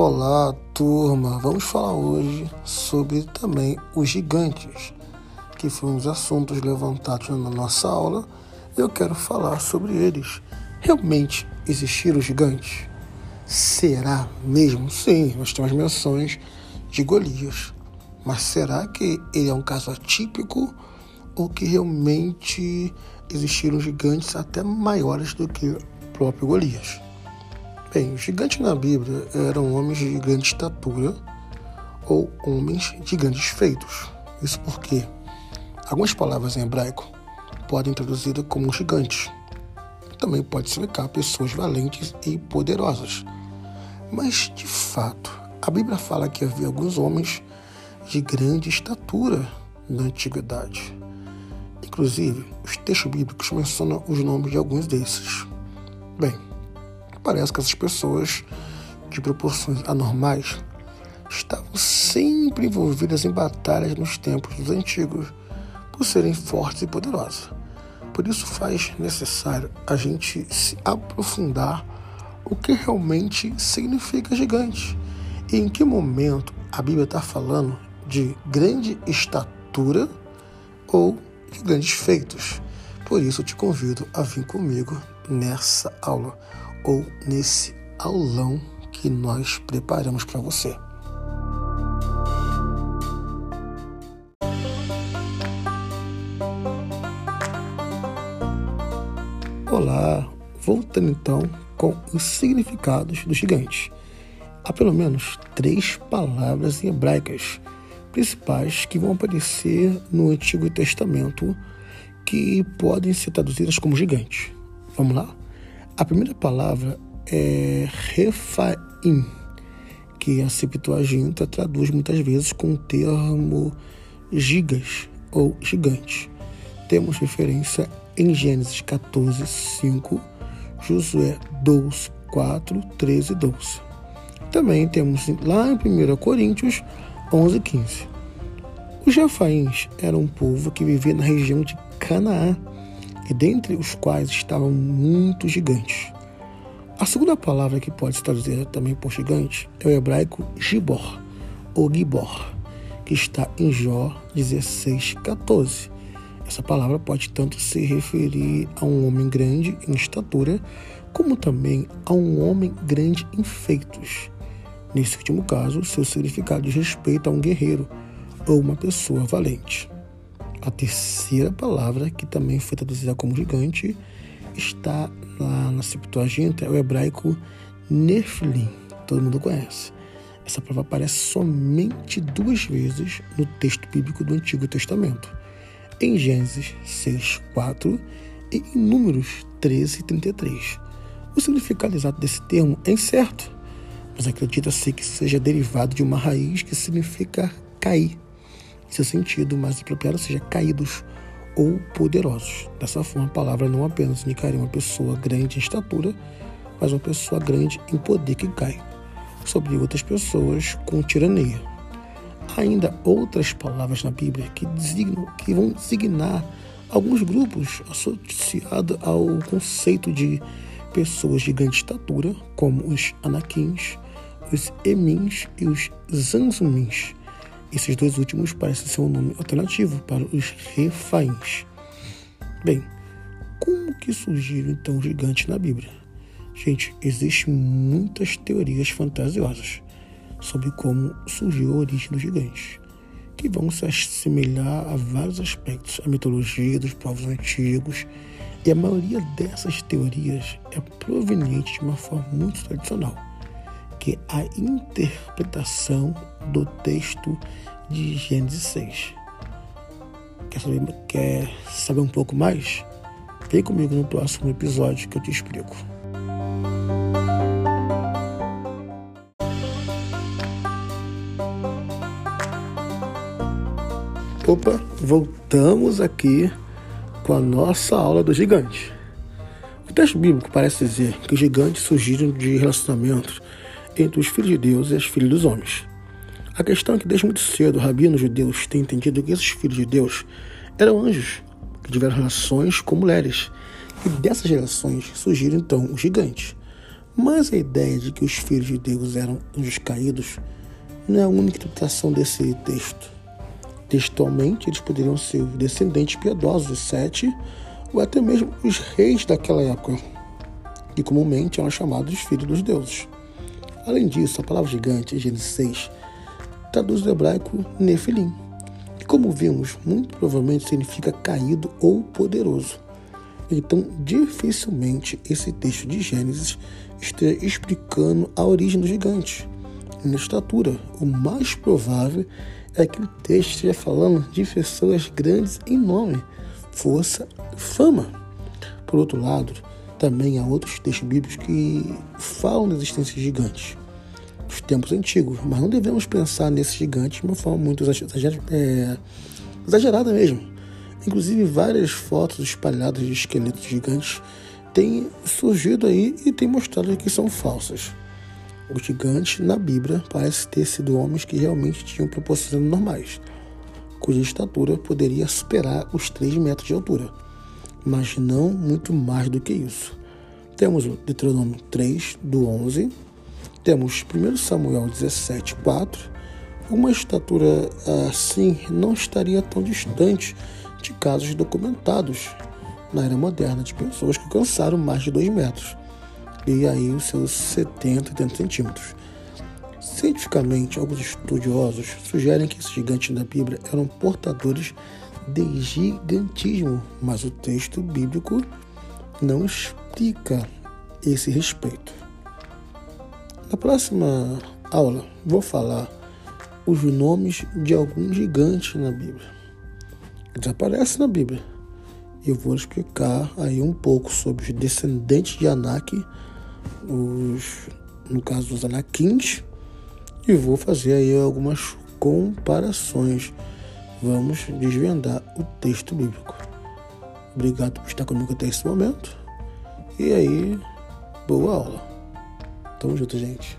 Olá, turma! Vamos falar hoje sobre também os gigantes, que foram os assuntos levantados na nossa aula. Eu quero falar sobre eles. Realmente existiram gigantes? Será mesmo? Sim, nós temos menções de Golias. Mas será que ele é um caso atípico ou que realmente existiram gigantes até maiores do que o próprio Golias? Bem, os gigantes na Bíblia eram homens de grande estatura ou homens de grandes feitos. Isso porque algumas palavras em hebraico podem traduzir como gigantes. Também pode significar pessoas valentes e poderosas. Mas, de fato, a Bíblia fala que havia alguns homens de grande estatura na antiguidade. Inclusive, os textos bíblicos mencionam os nomes de alguns desses. Bem, parece que essas pessoas de proporções anormais estavam sempre envolvidas em batalhas nos tempos dos antigos por serem fortes e poderosas. Por isso faz necessário a gente se aprofundar o que realmente significa gigante e em que momento a Bíblia está falando de grande estatura ou de grandes feitos. Por isso te convido a vir comigo nessa aula ou nesse aulão que nós preparamos para você. Olá, voltando então com os significados dos gigantes. Há pelo menos três palavras em hebraicas principais que vão aparecer no Antigo Testamento que podem ser traduzidas como gigante. Vamos lá? A primeira palavra é Refaim, que a Septuaginta traduz muitas vezes com o termo gigas ou gigante. Temos referência em Gênesis 14, 5, Josué 2, 4, 13 e 12. Também temos lá em 1 Coríntios 11, 15. Os Refaíns eram um povo que vivia na região de Canaã, e dentre os quais estavam muitos gigantes. A segunda palavra que pode se traduzir também por gigante é o hebraico gibor, ou gibor, que está em Jó 16, 14. Essa palavra pode tanto se referir a um homem grande em estatura, como também a um homem grande em feitos. Nesse último caso, seu significado diz respeito a um guerreiro ou uma pessoa valente. A terceira palavra, que também foi traduzida como gigante, está lá na Septuaginta, é o hebraico Nephilim, todo mundo conhece. Essa palavra aparece somente duas vezes no texto bíblico do Antigo Testamento, em Gênesis 6, 4 e em Números 13 e 33. O significado exato desse termo é incerto, mas acredita-se que seja derivado de uma raiz que significa cair seu sentido mais apropriado seja caídos ou poderosos. Dessa forma, a palavra não apenas indicaria uma pessoa grande em estatura, mas uma pessoa grande em poder que cai sobre outras pessoas com tirania. Há ainda outras palavras na Bíblia que, designam, que vão designar alguns grupos associados ao conceito de pessoas de grande estatura, como os anaquins, os emins e os zanzumins. Esses dois últimos parecem ser um nome alternativo para os refaíns. Bem, como que surgiram então gigantes na Bíblia? Gente, existem muitas teorias fantasiosas sobre como surgiu a origem dos gigantes, que vão se assemelhar a vários aspectos, a mitologia dos povos antigos, e a maioria dessas teorias é proveniente de uma forma muito tradicional que a interpretação do texto de Gênesis 6. Quer saber, quer saber um pouco mais? Vem comigo no próximo episódio que eu te explico. Opa, voltamos aqui com a nossa aula do gigante. O texto bíblico parece dizer que os gigantes surgiram de relacionamentos entre os filhos de Deus e as filhas dos homens. A questão é que desde muito cedo rabinos judeus têm entendido que esses filhos de Deus eram anjos que tiveram relações com mulheres. E dessas relações surgiram então os gigantes. Mas a ideia de que os filhos de Deus eram anjos caídos não é a única interpretação desse texto. Textualmente, eles poderiam ser descendentes piedosos de Sete ou até mesmo os reis daquela época, que comumente eram chamados filhos dos deuses. Além disso, a palavra gigante, Gênesis 6, traduz do hebraico Nefilim, que, como vimos, muito provavelmente significa caído ou poderoso. Então, dificilmente esse texto de Gênesis esteja explicando a origem dos gigantes. Na estatura, o mais provável é que o texto esteja falando de pessoas grandes em nome, força e fama. Por outro lado, também há outros textos bíblicos que falam da existência de gigantes dos tempos antigos, mas não devemos pensar nesses gigantes de uma forma muito exagerada, é, exagerada mesmo. Inclusive, várias fotos espalhadas de esqueletos gigantes têm surgido aí e têm mostrado que são falsas. Os gigantes na Bíblia parecem ter sido homens que realmente tinham proporções normais, cuja estatura poderia superar os 3 metros de altura, mas não muito mais do que isso. Temos o Deuteronômio 3, do 11, temos 1 Samuel 17, 4. Uma estatura assim não estaria tão distante de casos documentados na era moderna de pessoas que alcançaram mais de 2 metros e aí os seus 70, 80 centímetros. Cientificamente, alguns estudiosos sugerem que esses gigantes da Bíblia eram portadores de gigantismo, mas o texto bíblico não explica esse respeito. Na próxima aula, vou falar os nomes de alguns gigantes na Bíblia. Eles aparecem na Bíblia. Eu vou explicar aí um pouco sobre os descendentes de Anak, os, no caso dos Anakins, e vou fazer aí algumas comparações. Vamos desvendar o texto bíblico. Obrigado por estar comigo até esse momento. E aí, boa aula. Tamo junto, gente.